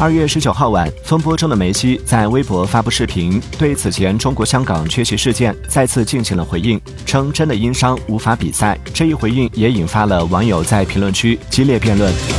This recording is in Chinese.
二月十九号晚风波中的梅西在微博发布视频对此前中国香港缺席事件再次进行了回应称真的因伤无法比赛这一回应也引发了网友在评论区激烈辩论。